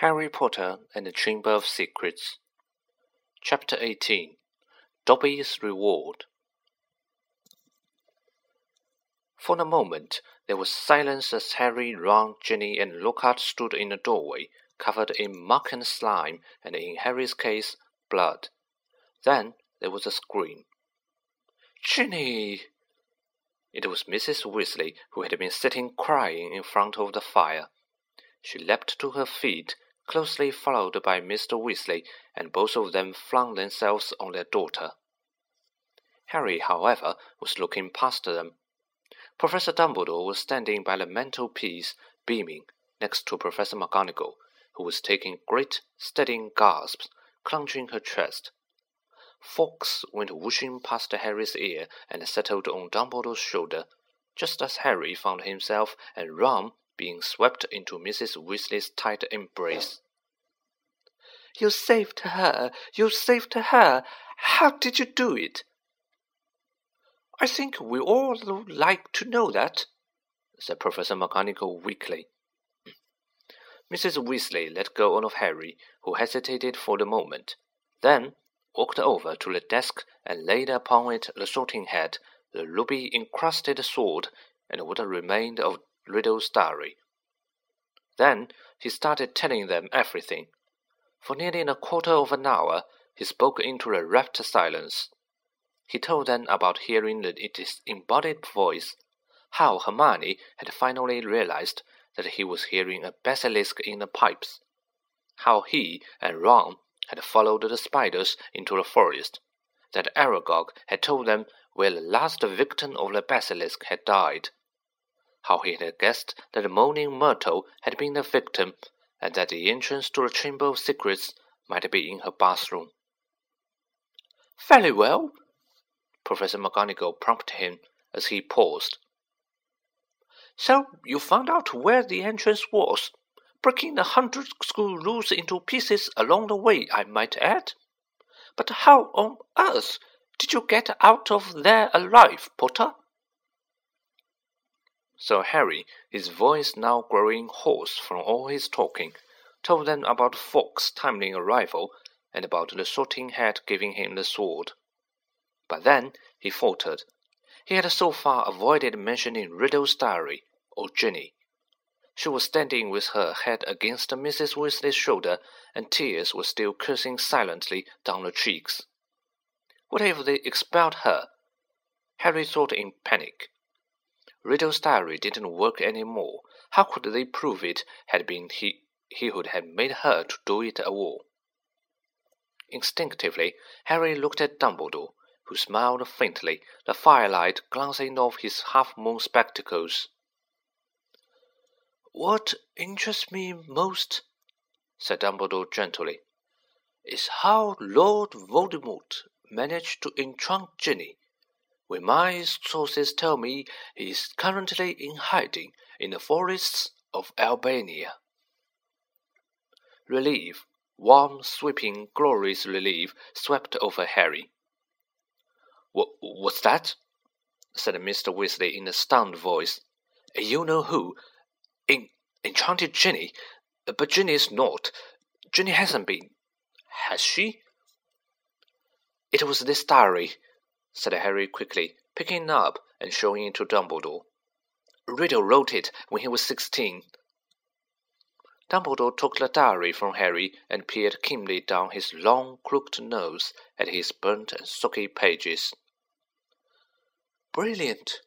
Harry Potter and the Chamber of Secrets. Chapter 18 Dobby's Reward. For a moment, there was silence as Harry, Ron, Ginny, and Lockhart stood in the doorway, covered in muck and slime, and in Harry's case, blood. Then there was a scream. Ginny! It was Mrs. Weasley, who had been sitting crying in front of the fire. She leapt to her feet closely followed by Mr. Weasley, and both of them flung themselves on their daughter. Harry, however, was looking past them. Professor Dumbledore was standing by the mantelpiece, beaming, next to Professor McGonagall, who was taking great, steadying gasps, clenching her chest. Fawkes went whooshing past Harry's ear and settled on Dumbledore's shoulder, just as Harry found himself and Ron being swept into Mrs. Weasley's tight embrace. You saved her! You saved her! How did you do it? I think we all would like to know that, said Professor McGonagall weakly. Mrs. Weasley let go of Harry, who hesitated for the moment, then walked over to the desk and laid upon it the sorting hat, the ruby encrusted sword, and what remained of Riddle's diary. Then he started telling them everything. For nearly a quarter of an hour he spoke into a rapt silence. He told them about hearing the disembodied voice, how Hermione had finally realized that he was hearing a basilisk in the pipes, how he and Ron had followed the spiders into the forest, that Aragog had told them where the last victim of the basilisk had died, how he had guessed that the moaning Myrtle had been the victim, and that the entrance to the Chamber of Secrets might be in her bathroom. Very well, Professor McGonagall prompted him as he paused. So you found out where the entrance was, breaking the hundred school rules into pieces along the way, I might add. But how on earth did you get out of there alive, Potter? So Harry, his voice now growing hoarse from all his talking, told them about Fawkes' timely arrival and about the sorting hat giving him the sword. But then he faltered. He had so far avoided mentioning Riddle's diary or Ginny. She was standing with her head against Mrs. Weasley's shoulder, and tears were still coursing silently down her cheeks. What if they expelled her? Harry thought in panic. Riddle's diary didn't work any more. How could they prove it had been he, he who had made her to do it at all? Instinctively, Harry looked at Dumbledore, who smiled faintly, the firelight glancing off his half-moon spectacles. What interests me most, said Dumbledore gently, is how Lord Voldemort managed to entrap Ginny when my sources tell me he is currently in hiding in the forests of Albania. Relief, warm, sweeping, glorious relief swept over Harry. What, what's that? said Mr. Weasley in a stunned voice. You know who? In, enchanted Ginny? But Ginny is not. Ginny hasn't been. Has she? It was this diary, said Harry quickly, picking it up and showing it to Dumbledore. Riddle wrote it when he was sixteen. Dumbledore took the diary from Harry and peered keenly down his long, crooked nose at his burnt and soggy pages. Brilliant,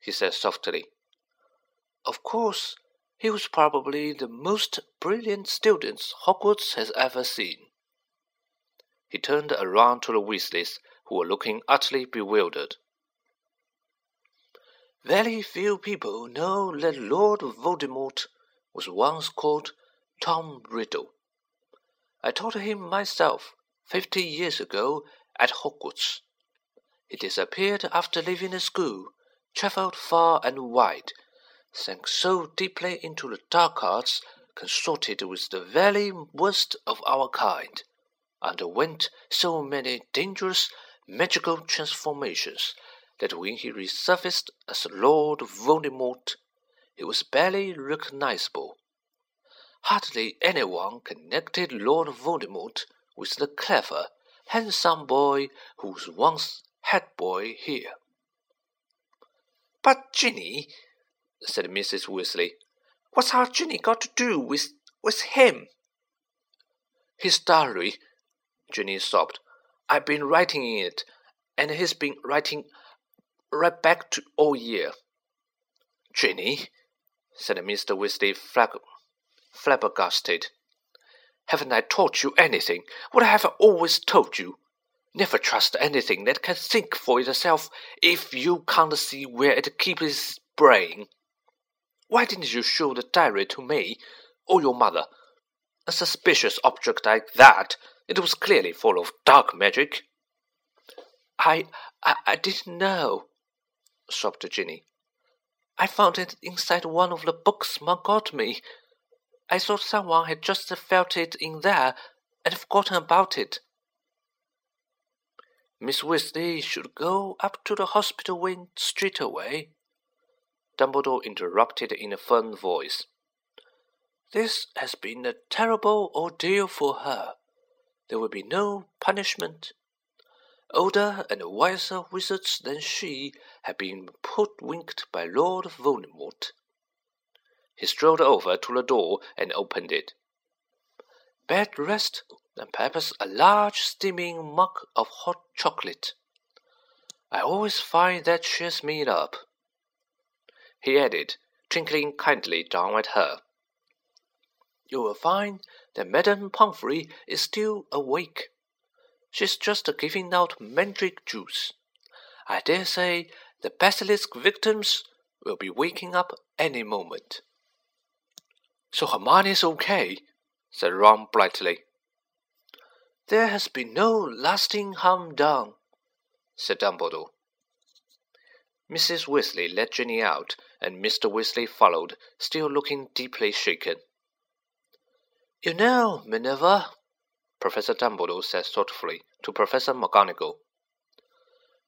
he said softly. Of course, he was probably the most brilliant student Hogwarts has ever seen. He turned around to the Weasleys who were looking utterly bewildered. Very few people know that Lord Voldemort was once called Tom Riddle. I taught him myself fifty years ago at Hogwarts. He disappeared after leaving the school, travelled far and wide, sank so deeply into the dark arts, consorted with the very worst of our kind, underwent so many dangerous magical transformations that when he resurfaced as Lord Voldemort, he was barely recognizable. Hardly anyone connected Lord Voldemort with the clever, handsome boy who was once head boy here. But Ginny, said Mrs. Weasley, what's our Ginny got to do with with him? His diary, Ginny sobbed. I've been writing it, and he's been writing right back to all year. Ginny, said Mr. Weasley, flag- flabbergasted. Haven't I taught you anything? What I have always told you? Never trust anything that can think for itself if you can't see where it keeps its brain. Why didn't you show the diary to me or your mother? A suspicious object like that, it was clearly full of dark magic. I, I, I didn't know, sobbed Ginny. I found it inside one of the books Mom got me. I thought someone had just felt it in there and forgotten about it. Miss Weasley should go up to the hospital wing straight away. Dumbledore interrupted in a firm voice. This has been a terrible ordeal for her. There would be no punishment. Older and wiser wizards than she had been hoodwinked by Lord Voldemort. He strolled over to the door and opened it. Bed rest and perhaps a large steaming mug of hot chocolate. I always find that cheers me up. He added, twinkling kindly down at her. You will find that Madame Pomfrey is still awake. She's just giving out mandrake juice. I dare say the basilisk victims will be waking up any moment. So Hermione's okay, said Ron brightly. There has been no lasting harm done, said Dumbledore. Mrs. Weasley led Ginny out, and Mr. Weasley followed, still looking deeply shaken. You know, Minerva, Professor Dumbledore said thoughtfully to Professor McGonagall,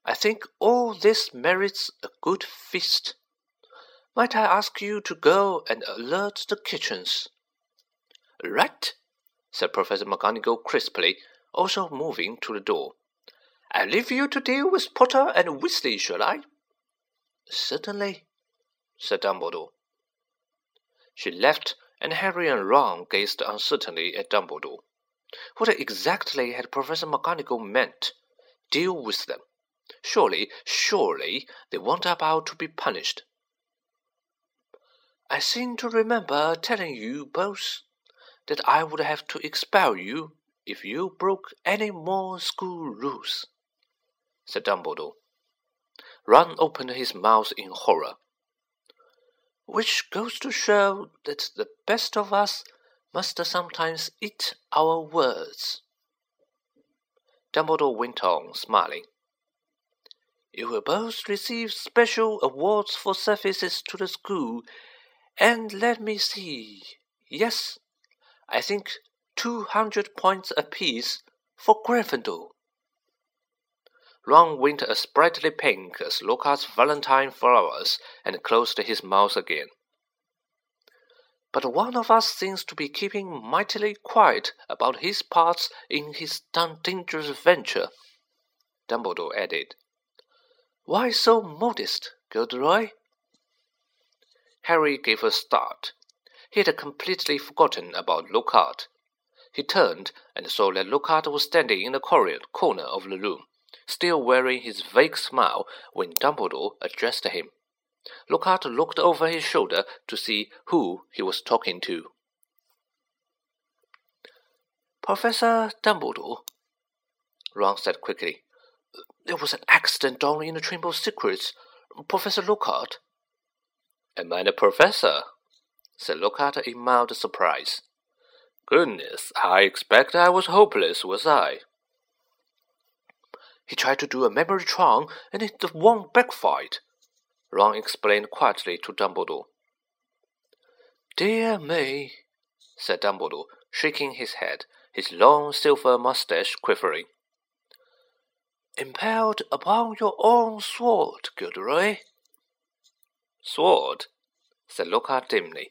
I think all this merits a good feast. Might I ask you to go and alert the kitchens? Right, said Professor McGonagall crisply, also moving to the door. I leave you to deal with Potter and Weasley, shall I? Certainly, said Dumbledore. She left, and Harry and Ron gazed uncertainly at Dumbledore. What exactly had Professor McGonagall meant? Deal with them. Surely, surely, they weren't about to be punished. I seem to remember telling you both that I would have to expel you if you broke any more school rules, said Dumbledore. Ron opened his mouth in horror. Which goes to show that the best of us must sometimes eat our words. Dumbledore went on, smiling. You will both receive special awards for services to the school and let me see. Yes, I think 200 points apiece for Gryffindor. Ron winked as brightly pink as Lockhart's valentine flowers and closed his mouth again. But one of us seems to be keeping mightily quiet about his parts in his dangerous venture, Dumbledore added. Why so modest, Gilderoy? Harry gave a start. He had completely forgotten about Lockhart. He turned and saw that Lockhart was standing in the corner of the room, still wearing his vague smile when Dumbledore addressed him. Lockhart looked over his shoulder to see who he was talking to. Professor Dumbledore, Ron said quickly. There was an accident down in the Chamber of Secrets. Professor Lockhart. Am I the professor? said Lockhart in mild surprise. Goodness, I expect I was hopeless, was I? He tried to do a memory charm, and it won't backfired, Ron explained quietly to Dumbledore. Dear me, said Dumbledore, shaking his head, his long silver moustache quivering. Impaled upon your own sword, Gilderoy. Sword? said Lockhart dimly.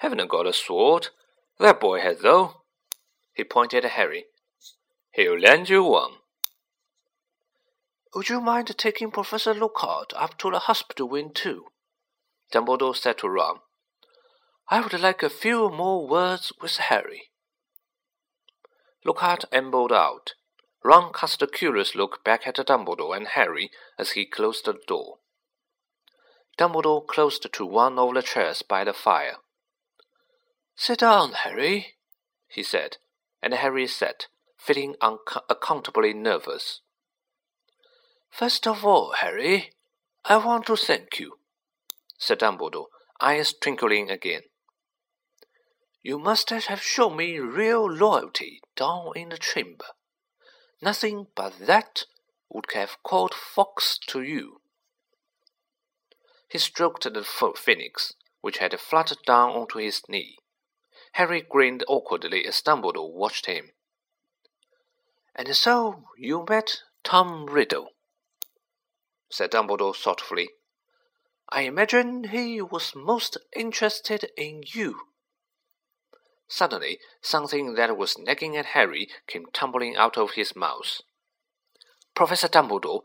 Haven't I got a sword? That boy has, though. He pointed at Harry. He'll lend you one. Would you mind taking Professor Lockhart up to the hospital wing, too? Dumbledore said to Ron. I would like a few more words with Harry. Lockhart ambled out. Ron cast a curious look back at Dumbledore and Harry as he closed the door. Dumbledore closed to one of the chairs by the fire. Sit down, Harry, he said, and Harry sat, feeling unaccountably nervous. First of all, Harry, I want to thank you, said Dumbledore, eyes twinkling again. You must have shown me real loyalty down in the chamber. Nothing but that would have called Fawkes to you. He stroked the phoenix, which had fluttered down onto his knee. Harry grinned awkwardly as Dumbledore watched him. And so you met Tom Riddle, said Dumbledore thoughtfully. I imagine he was most interested in you. Suddenly, something that was nagging at Harry came tumbling out of his mouth. Professor Dumbledore,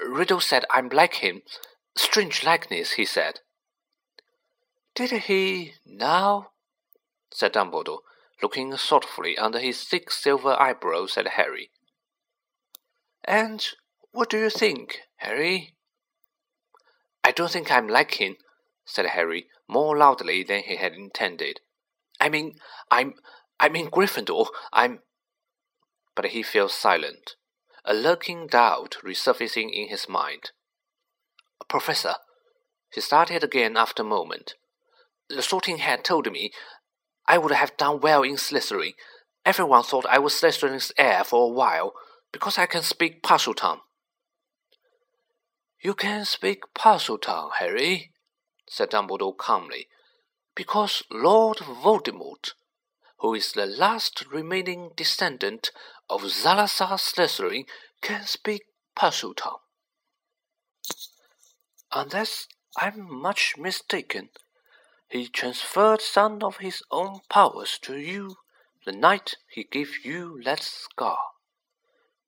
Riddle said I'm like him. Strange likeness, he said. Did he now? said Dumbledore, looking thoughtfully under his thick silver eyebrows at Harry. And what do you think, Harry? I don't think I'm like him, said Harry, more loudly than he had intended. I mean, I'm, I'm in Gryffindor. I'm. But he fell silent, a lurking doubt resurfacing in his mind. Professor, he started again after a moment. The Sorting Hat told me I would have done well in Slytherin. Everyone thought I was Slytherin's heir for a while because I can speak Parseltongue. You can speak Parseltongue, Harry, said Dumbledore calmly, because Lord Voldemort, who is the last remaining descendant of Salazar Slytherin, can speak Parseltongue. Unless I'm much mistaken, he transferred some of his own powers to you the night he gave you that scar.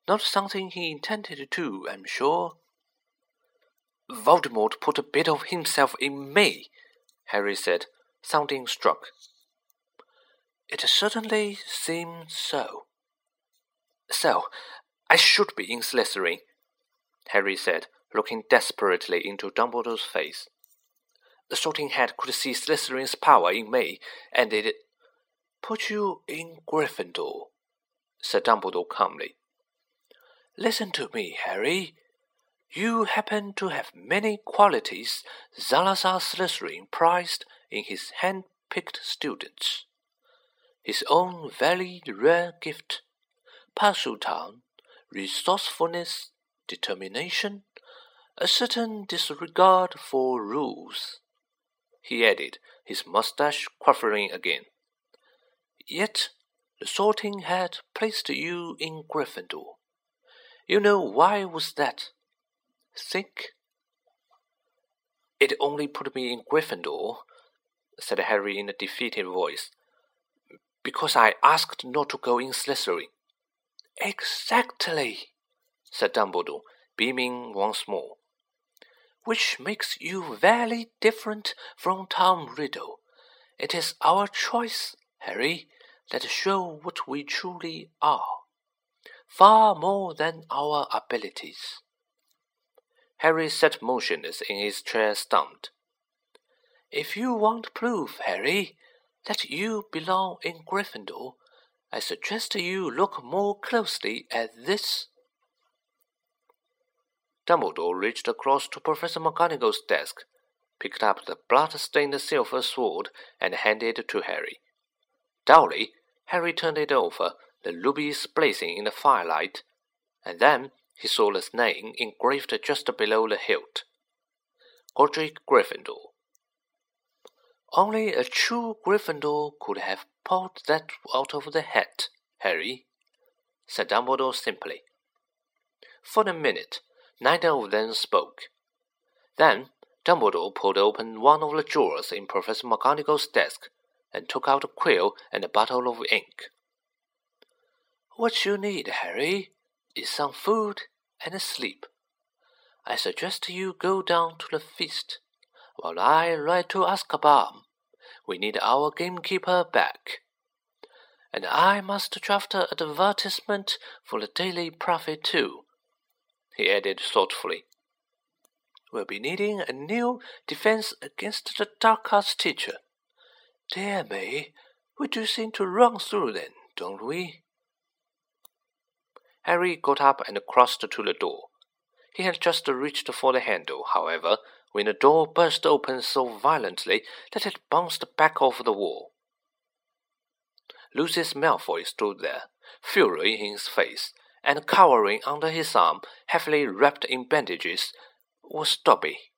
Not something he intended to, I'm sure. Voldemort put a bit of himself in me, Harry said, sounding struck. It certainly seems so. So, I should be in Slytherin, Harry said, looking desperately into Dumbledore's face. The Sorting Hat could see Slytherin's power in me, and it put you in Gryffindor, said Dumbledore calmly. Listen to me, Harry. You happen to have many qualities Salazar Slytherin prized in his hand-picked students. His own very rare gift, Parseltongue, resourcefulness, determination, a certain disregard for rules, he added, his mustache quivering again. Yet the sorting hat placed you in Gryffindor. You know why was that? Think. It only put me in Gryffindor, said Harry in a defeated voice, because I asked not to go in Slytherin. Exactly, said Dumbledore, beaming once more. Which makes you very different from Tom Riddle. It is our choice, Harry, that show what we truly are, far more than our abilities. Harry sat motionless in his chair, stumped. If you want proof, Harry, that you belong in Gryffindor, I suggest you look more closely at this. Dumbledore reached across to Professor McGonagall's desk, picked up the blood-stained silver sword, and handed it to Harry. Dully, Harry turned it over, the rubies blazing in the firelight, and then he saw his name engraved just below the hilt. Godric Gryffindor. Only a true Gryffindor could have pulled that out of the hat, Harry, said Dumbledore simply. For a minute, neither of them spoke. Then Dumbledore pulled open one of the drawers in Professor McGonagall's desk and took out a quill and a bottle of ink. What you need, Harry, is some food and a sleep. I suggest you go down to the feast, while I ride to Azkaban. We need our gamekeeper back. And I must draft an advertisement for the Daily Prophet too, he added thoughtfully. We'll be needing a new defense against the dark arts teacher. Dear me, we do seem to run through them, don't we? Harry got up and crossed to the door. He had just reached for the handle, however, when the door burst open so violently that it bounced back off the wall. Lucius Malfoy stood there, fury in his face, and cowering under his arm, heavily wrapped in bandages, was Dobby.